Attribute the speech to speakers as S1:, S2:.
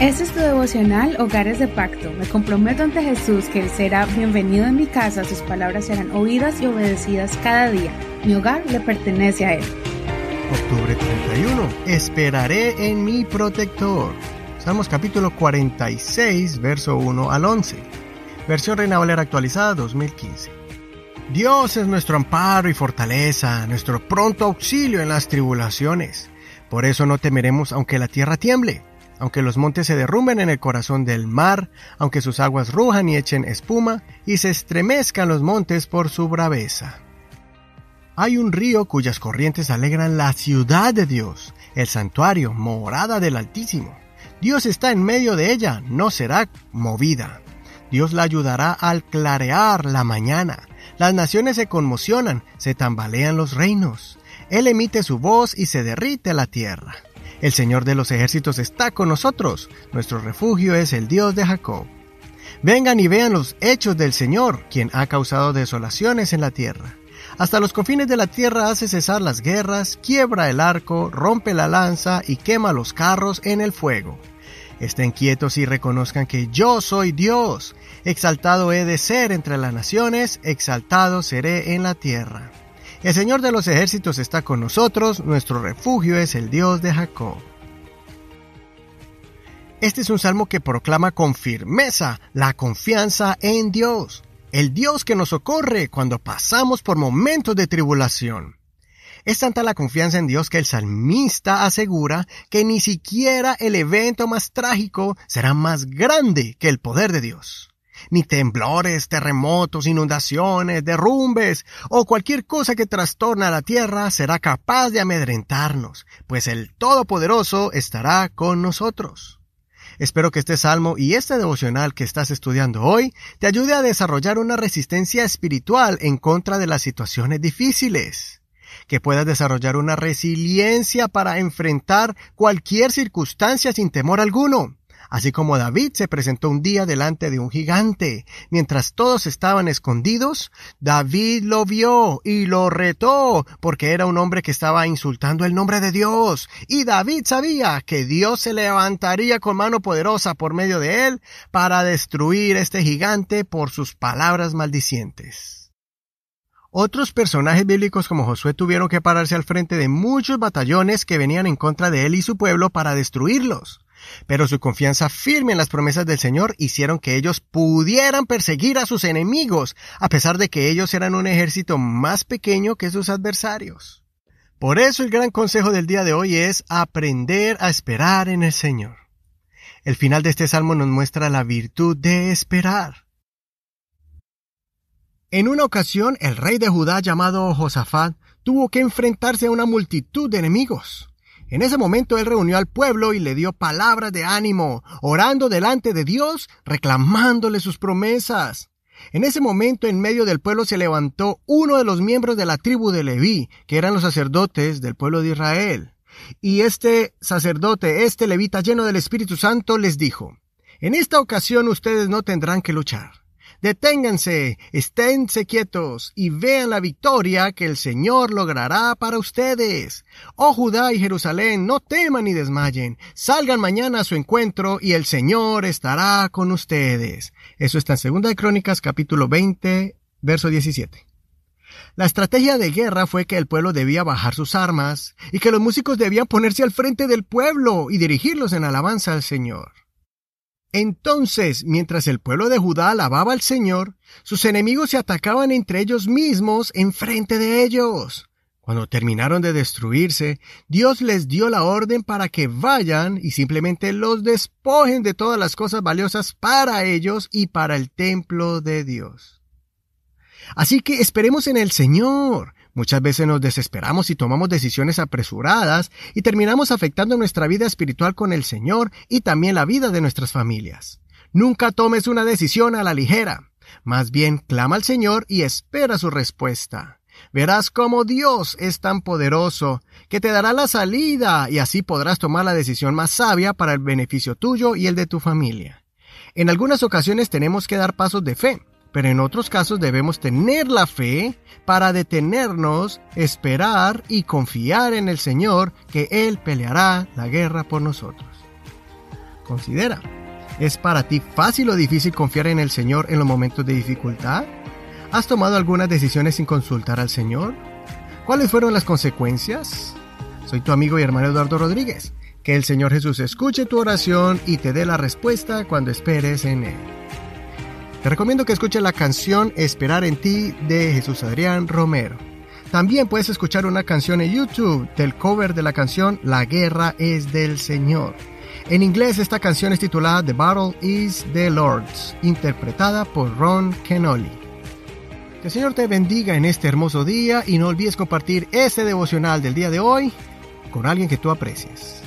S1: Este es tu devocional Hogares de Pacto. Me comprometo ante Jesús que Él será bienvenido en mi casa, sus palabras serán oídas y obedecidas cada día. Mi hogar le pertenece a Él.
S2: Octubre 31. Esperaré en mi protector. Salmos capítulo 46, verso 1 al 11. Versión Reina Valera actualizada 2015. Dios es nuestro amparo y fortaleza, nuestro pronto auxilio en las tribulaciones. Por eso no temeremos aunque la tierra tiemble aunque los montes se derrumben en el corazón del mar, aunque sus aguas rujan y echen espuma, y se estremezcan los montes por su braveza. Hay un río cuyas corrientes alegran la ciudad de Dios, el santuario, morada del Altísimo. Dios está en medio de ella, no será movida. Dios la ayudará al clarear la mañana. Las naciones se conmocionan, se tambalean los reinos. Él emite su voz y se derrite la tierra. El Señor de los ejércitos está con nosotros. Nuestro refugio es el Dios de Jacob. Vengan y vean los hechos del Señor, quien ha causado desolaciones en la tierra. Hasta los confines de la tierra hace cesar las guerras, quiebra el arco, rompe la lanza y quema los carros en el fuego. Estén quietos y reconozcan que yo soy Dios. Exaltado he de ser entre las naciones, exaltado seré en la tierra. El Señor de los ejércitos está con nosotros, nuestro refugio es el Dios de Jacob. Este es un salmo que proclama con firmeza la confianza en Dios, el Dios que nos socorre cuando pasamos por momentos de tribulación. Es tanta la confianza en Dios que el salmista asegura que ni siquiera el evento más trágico será más grande que el poder de Dios ni temblores, terremotos, inundaciones, derrumbes o cualquier cosa que trastorna la tierra será capaz de amedrentarnos, pues el Todopoderoso estará con nosotros. Espero que este salmo y este devocional que estás estudiando hoy te ayude a desarrollar una resistencia espiritual en contra de las situaciones difíciles que puedas desarrollar una resiliencia para enfrentar cualquier circunstancia sin temor alguno, Así como David se presentó un día delante de un gigante. Mientras todos estaban escondidos, David lo vio y lo retó, porque era un hombre que estaba insultando el nombre de Dios. Y David sabía que Dios se levantaría con mano poderosa por medio de él para destruir este gigante por sus palabras maldicientes. Otros personajes bíblicos como Josué tuvieron que pararse al frente de muchos batallones que venían en contra de él y su pueblo para destruirlos. Pero su confianza firme en las promesas del Señor hicieron que ellos pudieran perseguir a sus enemigos, a pesar de que ellos eran un ejército más pequeño que sus adversarios. Por eso el gran consejo del día de hoy es aprender a esperar en el Señor. El final de este salmo nos muestra la virtud de esperar. En una ocasión, el rey de Judá llamado Josafat tuvo que enfrentarse a una multitud de enemigos. En ese momento él reunió al pueblo y le dio palabras de ánimo, orando delante de Dios, reclamándole sus promesas. En ese momento en medio del pueblo se levantó uno de los miembros de la tribu de Leví, que eran los sacerdotes del pueblo de Israel. Y este sacerdote, este levita lleno del Espíritu Santo, les dijo, En esta ocasión ustedes no tendrán que luchar. Deténganse, esténse quietos y vean la victoria que el Señor logrará para ustedes. Oh Judá y Jerusalén, no teman ni desmayen. Salgan mañana a su encuentro y el Señor estará con ustedes. Eso está en 2 de Crónicas capítulo 20, verso 17. La estrategia de guerra fue que el pueblo debía bajar sus armas y que los músicos debían ponerse al frente del pueblo y dirigirlos en alabanza al Señor. Entonces, mientras el pueblo de Judá alababa al Señor, sus enemigos se atacaban entre ellos mismos en frente de ellos. Cuando terminaron de destruirse, Dios les dio la orden para que vayan y simplemente los despojen de todas las cosas valiosas para ellos y para el templo de Dios. Así que esperemos en el Señor, Muchas veces nos desesperamos y tomamos decisiones apresuradas y terminamos afectando nuestra vida espiritual con el Señor y también la vida de nuestras familias. Nunca tomes una decisión a la ligera. Más bien clama al Señor y espera su respuesta. Verás cómo Dios es tan poderoso que te dará la salida y así podrás tomar la decisión más sabia para el beneficio tuyo y el de tu familia. En algunas ocasiones tenemos que dar pasos de fe, pero en otros casos debemos tener la fe para detenernos, esperar y confiar en el Señor que Él peleará la guerra por nosotros. Considera, ¿es para ti fácil o difícil confiar en el Señor en los momentos de dificultad? ¿Has tomado algunas decisiones sin consultar al Señor? ¿Cuáles fueron las consecuencias? Soy tu amigo y hermano Eduardo Rodríguez. Que el Señor Jesús escuche tu oración y te dé la respuesta cuando esperes en Él. Te recomiendo que escuches la canción Esperar en ti de Jesús Adrián Romero. También puedes escuchar una canción en YouTube del cover de la canción La guerra es del Señor. En inglés esta canción es titulada The Battle is the Lord's, interpretada por Ron Kenoli. Que el Señor te bendiga en este hermoso día y no olvides compartir este devocional del día de hoy con alguien que tú aprecies.